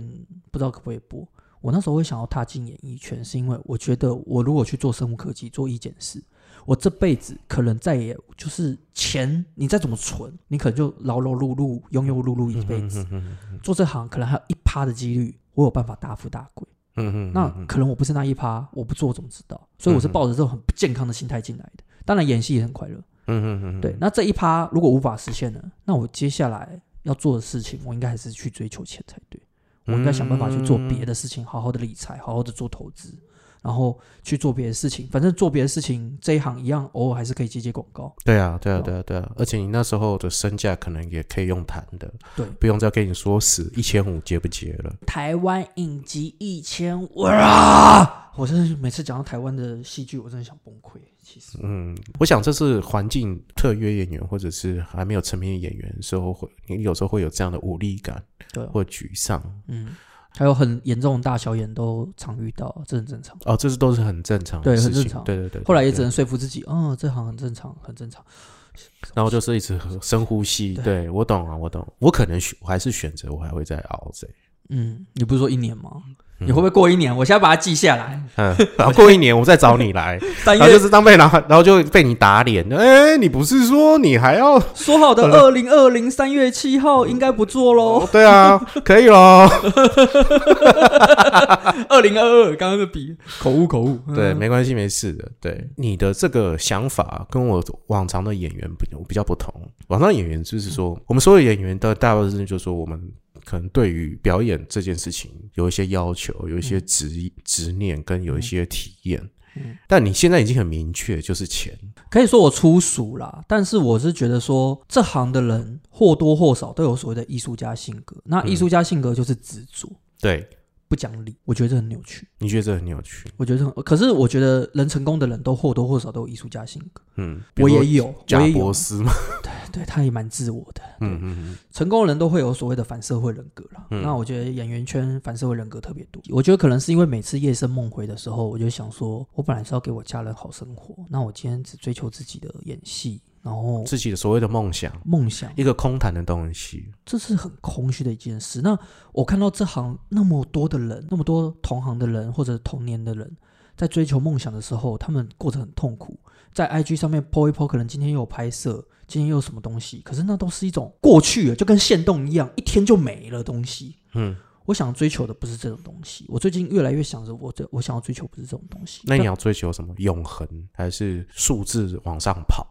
不知道可不可以播。我那时候会想要踏进演艺圈，是因为我觉得我如果去做生物科技、做医检师，我这辈子可能再也就是钱，你再怎么存，你可能就劳劳碌碌、庸庸碌碌一辈子。嗯做这行可能还有一趴的几率，我有办法大富大贵。嗯嗯，那可能我不是那一趴，我不做我怎么知道？所以我是抱着这种很不健康的心态进来的。当然演戏也很快乐，嗯嗯嗯，对。那这一趴如果无法实现呢，那我接下来要做的事情，我应该还是去追求钱才对。我应该想办法去做别的事情，好好的理财，好好的做投资，然后去做别的事情。反正做别的事情，这一行一样，偶尔还是可以接接广告。对啊，对啊，对啊，对啊，而且你那时候的身价可能也可以用谈的，对，不用再跟你说死一千五结不结了。台湾影集一千五啊！我真的每次讲到台湾的戏剧，我真的想崩溃。其实，嗯，我想这是环境特约演员或者是还没有成名的演员的时候会，你有时候会有这样的无力感对啊，或沮丧。嗯，还有很严重的大小眼都常遇到，这很正常。哦，这是都是很正常的对事情。很正常对对对。对后来也只能说服自己，嗯，这行很正常，很正常。然后就是一直喝深呼吸。对对我懂啊，我懂。我可能选，我还是选择，我还会再熬这。嗯，你不是说一年吗？嗯你会不会过一年？我现在把它记下来。嗯，然后过一年我再找你来，[laughs] 三然后就是当被然后然后就被你打脸。哎，你不是说你还要？说好的二零二零三月七号应该不做喽。对啊，可以咯。[laughs] [laughs] 二零二二刚刚的比口误口误。对，嗯没关系，没事的。对，你的这个想法跟我往常的演员不比较不同。往常演员就是说，我们所有演员的大部分就是说，我们可能对于表演这件事情有一些要求，有一些执执念，跟有一些体验。嗯但你现在已经很明确，就是钱。可以说我粗俗啦，但是我是觉得说，这行的人或多或少都有所谓的艺术家性格。那嗯艺术家性格就是执着、对，不讲理，我觉得这很扭曲。你觉得这很扭曲？我觉得这很，可是我觉得能成功的人都或多或少都有艺术家性格。嗯，我也有，我贾也有博，士嘛。对他也蛮自我的。嗯嗯嗯，成功的人都会有所谓的反社会人格啦。嗯那我觉得演员圈反社会人格特别多。我觉得可能是因为每次夜深梦回的时候，我就想说，我本来是要给我家人好生活，那我今天只追求自己的演戏，然后自己的所谓的梦想，梦想，一个空谈的东西。这是很空虚的一件事。那我看到这行那么多的人，那么多同行的人或者同年的人，在追求梦想的时候，他们过得很痛苦。在 IG 上面 po 一 po，可能今天又有拍摄，今天又有什么东西，可是那都是一种过去了，就跟现动一样，一天就没了东西。嗯，我想追求的不是这种东西。我最近越来越想着，我这我想要追求不是这种东西。那你要追求什么？永恒还是数字往上跑？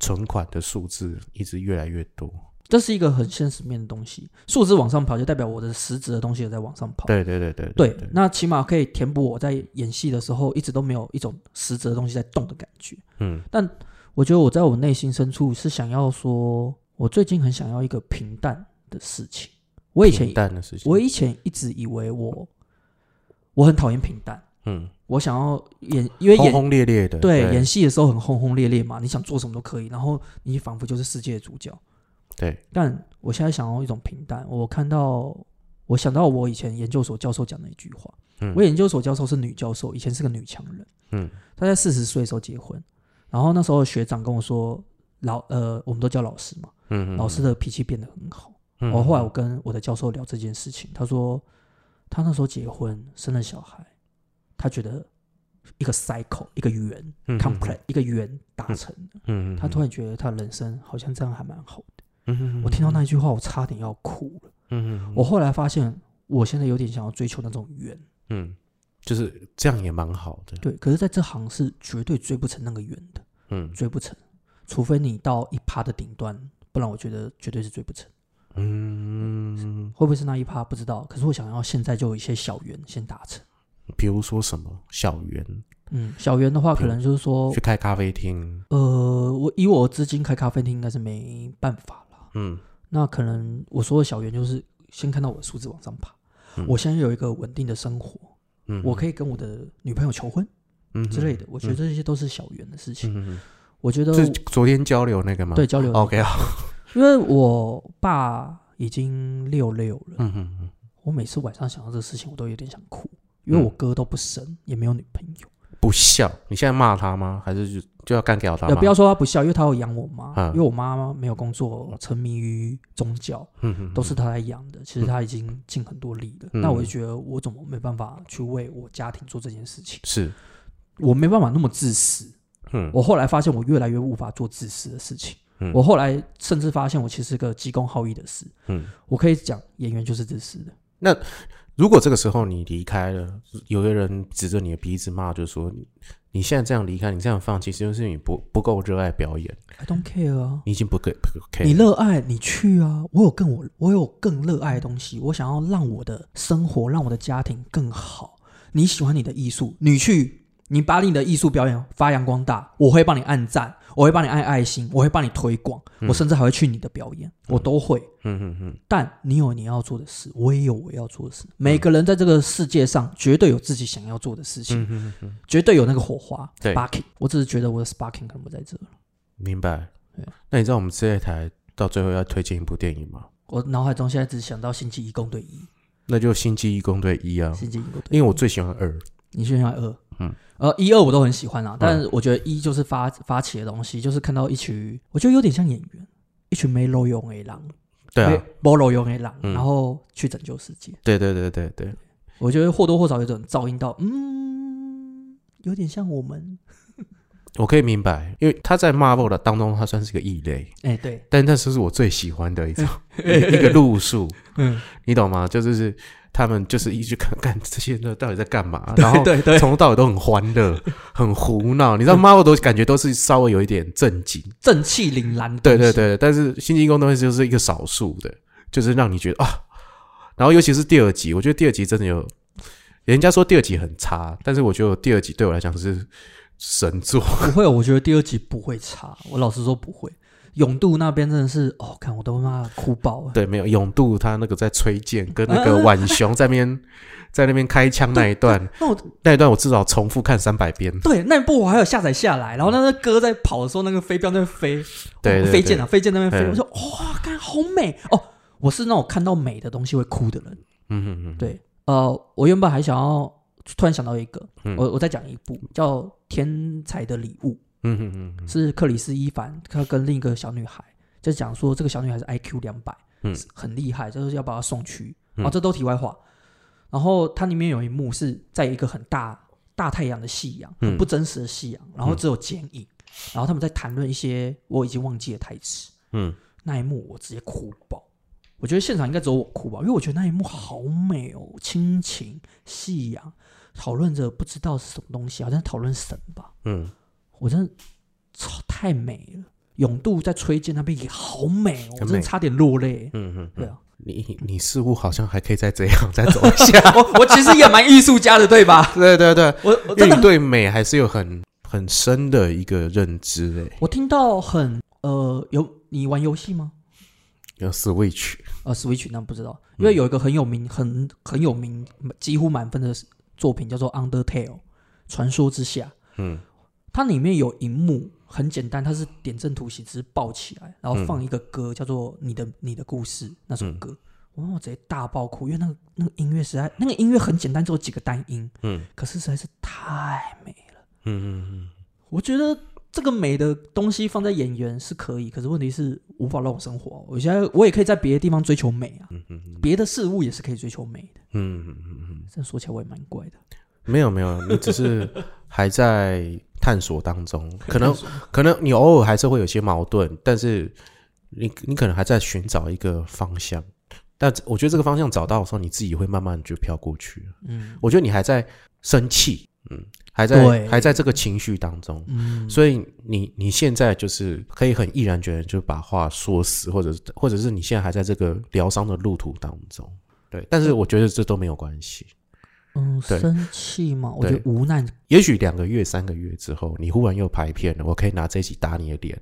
存款的数字一直越来越多。这是一个很现实面的东西，数字往上跑，就代表我的实质的东西也在往上跑。对对对对对，那起码可以填补我在演戏的时候一直都没有一种实质的东西在动的感觉。嗯但我觉得我在我内心深处是想要说，我最近很想要一个平淡的事情。我以前平淡的事情。我以前一直以为我我很讨厌平淡，嗯，我想要演，因为演轰轰烈烈的。对演戏的时候很轰轰烈烈嘛，你想做什么都可以，然后你仿佛就是世界的主角。对，但我现在想要一种平淡。我看到，我想到我以前研究所教授讲的一句话。嗯我研究所教授是女教授，以前是个女强人。嗯她在四十岁的时候结婚，然后那时候学长跟我说，老呃，我们都叫老师嘛，嗯，老师的脾气变得很好。嗯。我后来我跟我的教授聊这件事情，他说他那时候结婚生了小孩，他觉得一个 cycle 一个圆嗯 complete 一个圆达成他突然觉得他人生好像这样还蛮好的。我听到那一句话，我差点要哭了。我后来发现，我现在有点想要追求那种圆，嗯，就是这样也蛮好的。对。可是，在这行是绝对追不成那个圆的，嗯追不成，除非你到一趴的顶端，不然我觉得绝对是追不成。嗯，会不会是那一趴不知道？可是我想要现在就有一些小圆先达成。比如说什么小圆，嗯，小圆的话，可能就是说去，开咖啡厅。呃，我以我资金开咖啡厅应该是没办法了。嗯那可能我说的小圆就是先看到我的数字往上爬。嗯我现在有一个稳定的生活，嗯，我可以跟我的女朋友求婚嗯之类的。我觉得这些都是小圆的事情。我觉得是昨天交流那个吗？对交流的 OK 好。因为我爸已经六六了，嗯嗯嗯，我每次晚上想到这个事情，我都有点想哭，因为我哥都不生，也没有女朋友。不孝，你现在骂他吗？还是就就要干掉他不要说他不孝，因为他有养我妈，嗯因为我妈妈没有工作，沉迷于宗教，都是他来养的。其实他已经尽很多力了，嗯那我就觉得我怎么没办法去为我家庭做这件事情？是，我没办法那么自私。嗯我后来发现，我越来越无法做自私的事情。嗯我后来甚至发现，我其实是个急功好义的事。嗯。我可以讲，演员就是自私的。如果这个时候你离开了，有些人指着你的鼻子骂，就说你你现在这样离开，你这样放弃，就是你不不够热爱表演，I don't care 啊，你已经不给不 care。你热爱你去啊！我有更我我有更热爱的东西，我想要让我的生活，让我的家庭更好。你喜欢你的艺术，你去，你把你的艺术表演发扬光大，我会帮你按赞，我会帮你按爱心，我会帮你推广，我甚至还会去你的表演，我都会。嗯嗯嗯，但你有你要做的事，我也有我要做的事。每个人在这个世界上绝对有自己想要做的事情，嗯绝对有那个火花对 sparking。我只是觉得我的 sparking 可能不在这了。明白。那你知道我们这一台到最后要推荐一部电影吗？我脑海中现在只想到《星际义工队一》，那就《星际义工队一》啊《，星际义工队》，因为我最喜欢二。你喜欢二，嗯，呃，一二我都很喜欢啦，但是我觉得一就是发发起的东西，就是看到一群，我觉得有点像演员，一群没路用的狼，对啊，没路用的狼，嗯。然后去拯救世界。对对对对对，我觉得或多或少有种噪音到，嗯，有点像我们，我可以明白，因为他在 Marvel 的当中，他算是个异类，哎、对，但那是我最喜欢的一种 [laughs] 一个路数，嗯，你懂吗？就是是他们就是一直看看这些人到底在干嘛，然后对对，从头到尾都很欢乐，很胡闹。你知道 Marvel 都感觉都是稍微有一点正经，正气凛然的，对对，对，但是《星际工队》就是一个少数的，就是让你觉得啊，然后尤其是第二集，我觉得第二集真的有人家说第二集很差，但是我觉得第二集对我来讲是神作。不会，我觉得第二集不会差。我老实说不会。永渡那边真的是，哦，看我都妈哭爆了。对，没有永渡他那个在吹剑，跟那个浣熊在那边在那边开枪那一段，那我那一段我至少重复看三百遍。对那一部我还有下载下来，然后那个歌在跑的时候，那个飞镖在那飞，[laughs] 对飞剑啊，飞剑那边飞，嗯我说哇，看好美哦！我是那种看到美的东西会哭的人。嗯嗯嗯，对，呃，我原本还想要突然想到一个，嗯我我再讲一部叫《天才的礼物嗯嗯嗯嗯》，是克里斯伊凡他跟另一个小女孩，就讲说这个小女孩是 IQ 两百，嗯很厉害，就是要把她送去。嗯哦，这都题外话。然后它里面有一幕是在一个很大大太阳的夕阳，很嗯不真实的夕阳，然后只有剪影，然后他们在谈论一些我已经忘记的台词。嗯那一幕我直接哭爆。我觉得现场应该只有我哭吧，因为我觉得那一幕好美哦，亲情、夕阳，讨论着不知道是什么东西，好像讨论神吧。嗯，我真的超太美了，永渡在崔健那边也好美哦，我真的差点落泪。嗯嗯嗯，对啊，你你似乎好像还可以再这样再走一下。[laughs] 我我其实也蛮艺术家的，对吧？[laughs] 对对对，我我真的因为你对美还是有很很深的一个认知诶。我听到很呃，有你玩游戏吗？有 Switch，呃，Switch 那不知道，嗯因为有一个很有名、很很有名、几乎满分的作品叫做《Undertale》传说之下。嗯它里面有一幕很简单，它是点阵图形，只是抱起来，然后嗯放一个歌，叫做《你的你的故事》那首歌。哇，我直接大爆哭，因为那个那个音乐实在，那个音乐很简单，只有几个单音，嗯可是实在是太美了。嗯嗯嗯我觉得这个美的东西放在演员是可以，可是问题是无法让我生活。我现在我也可以在别的地方追求美啊，嗯嗯嗯别的事物也是可以追求美的。嗯嗯嗯嗯，这说起来我也蛮怪的，没有没有，你只是还在探索当中，可能 [laughs] 可能你偶尔还是会有些矛盾，但是你你可能还在寻找一个方向。但我觉得这个方向找到的时候，你自己会慢慢就飘过去。嗯我觉得你还在生气，嗯，还在对。还在这个情绪当中，嗯，所以你你现在就是可以很毅然决然就把话说死，或者是或者是你现在还在这个疗伤的路途当中，对。但是我觉得这都没有关系，嗯，生气嘛，我对觉得无奈。也许两个月、三个月之后，你忽然又拍片了，我可以拿这一集打你的脸，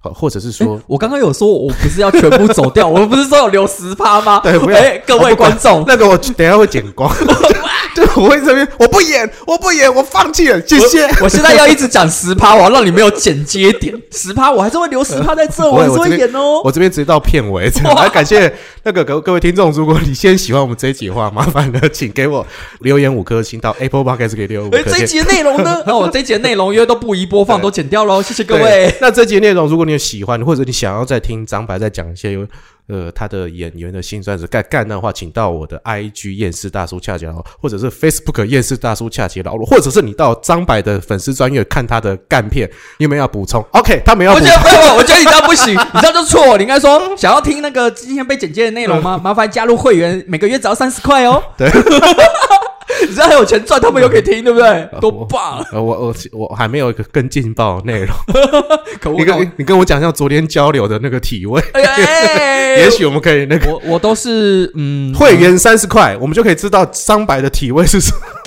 或或者是说，我刚刚有说我不是要全部走掉，[laughs] 我不是说有留十趴吗？对不要哎各位观众，那个我等一下会剪光，[laughs] 对，我会这边我不演，我不演，我放弃了，谢谢。我现在要一直讲十趴，我要让你没有剪接点。十趴我还是会留十趴在这，我还是会演哦。我这边直接到片尾，[laughs] 这样来感谢那个各各位听众，如果你先喜欢我们这一集的话，麻烦呢，请给我留言五颗星到 Apple Podcast 给留五哎，颗星。这一集的内容呢？那我这一集的内容因为都不宜播放，都剪掉喽，谢谢各位。那这集内容，如果你有喜欢，或者你想要再听张白再讲一些有呃他的演员的辛酸史干干的话，请到我的 IG 厌世大叔恰吉老，或者是 Facebook 厌世大叔恰吉老，或者是你到张白的粉丝专业看他的干片，你有没有要补充？OK，他们要我觉得我觉得你这样不行，[laughs] 你这样就错。你应该说想要听那个今天被剪接的内容吗？[laughs] 麻烦加入会员，每个月只要三十块哦。对，你这样还有钱赚，他们又可以听，对不对？[laughs] 多棒！呃，我我我还没有一个更劲爆的内容，[laughs] 你跟你跟我讲一下昨天交流的那个体位，也许我们可以那个我我都是嗯，会员三十块，我们就可以知道张白的体位是什么。[laughs]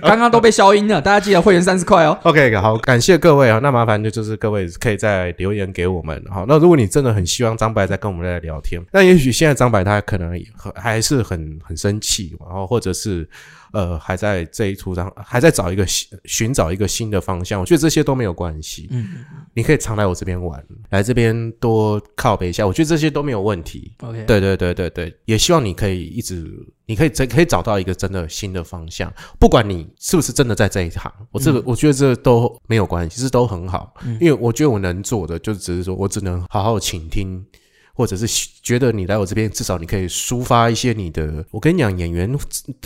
刚刚都被消音了，大家记得会员三十块哦。OK，好，感谢各位啊。那麻烦就就是各位可以再留言给我们。好，那如果你真的很希望张白再跟我们来聊天，那也许现在张白他可能很还是很很生气，然后或者是呃还在这一途上还在找一个新寻找一个新的方向。我觉得这些都没有关系，嗯你可以常来我这边玩，来这边多靠背一下，我觉得这些都没有问题。，OK，对对对对对，也希望你可以一直，你可以真可以找到一个真的新的方向，不管你是不是真的在这一行，我这个、我觉得这都没有关系，其实都很好，因为我觉得我能做的就只是说我只能好好倾听。或者是觉得你来我这边，至少你可以抒发一些你的。我跟你讲，演员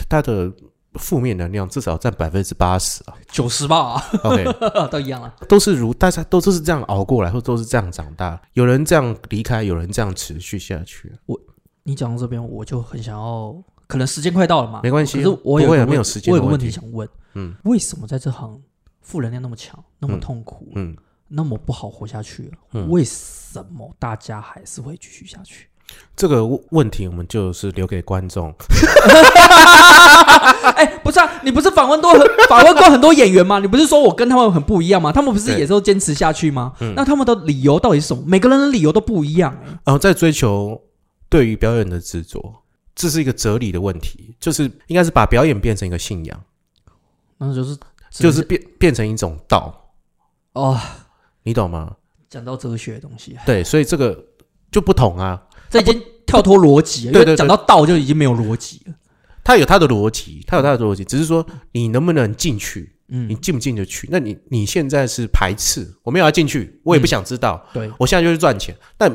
他的负面能量至少占百分之八十啊。九十吧，OK，[laughs] 都一样了。都是如大家都都是这样熬过来，或都是这样长大。有人这样离开，有人这样持续下去。我你讲到这边，我就很想要，可能时间快到了嘛，没关系可是我有不会啊个问没有时间我有个问题题想问，嗯为什么在这行负能量那么强，那么嗯痛苦，嗯，那么不好活下去了？嗯为什么大家还是会继续下去？这个问问题我们就是留给观众。[laughs] 哎、不是啊，你不是访问多很访问过很多演员吗？你不是说我跟他们很不一样吗？他们不是也是都坚持下去吗？嗯那他们的理由到底是什么？每个人的理由都不一样、哎，然后在追求对于表演的执着，这是一个哲理的问题，就是应该是把表演变成一个信仰，那就是就是变变成一种道，哦，你懂吗？讲到哲学的东西，对，所以这个就不同啊，这已经跳脱逻辑了，对对对因为讲到道就已经没有逻辑了。他有他的逻辑，他有他的逻辑，只是说你能不能进去，嗯。你，进不进得去？那你你现在是排斥，我没有要进去，我也不想知道，对，我现在就是赚钱，但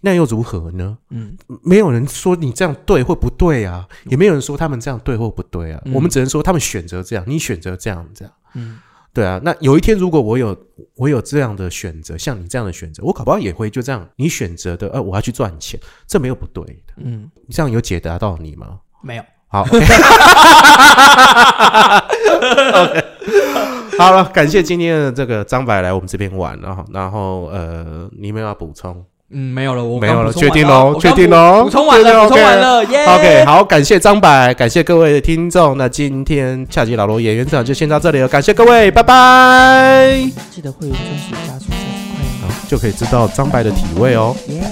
那又如何呢？嗯，没有人说你这样对或不对啊，也没有人说他们这样对或不对啊，嗯。我们只能说他们选择这样，你选择这样这样，嗯，对啊。那有一天如果我有我有这样的选择，像你这样的选择，我搞不好也会就这样，你选择的，呃，我要去赚钱，这没有不对的，嗯，这样有解答到你吗？没有。好，OK [laughs] 好了，感谢今天的这个张白来我们这边玩，然后然后呃，你们要补充嗯，没有了，我没有了确定咯我刚确定喽补补充完了，补充完 OK 了，耶。？OK，好，感谢张白，感谢各位的听众，那今天恰吉老罗演员场就先到这里了，感谢各位，拜拜。记得会员专属加速三十块好，就可以知道张白的体位哦。哦，耶。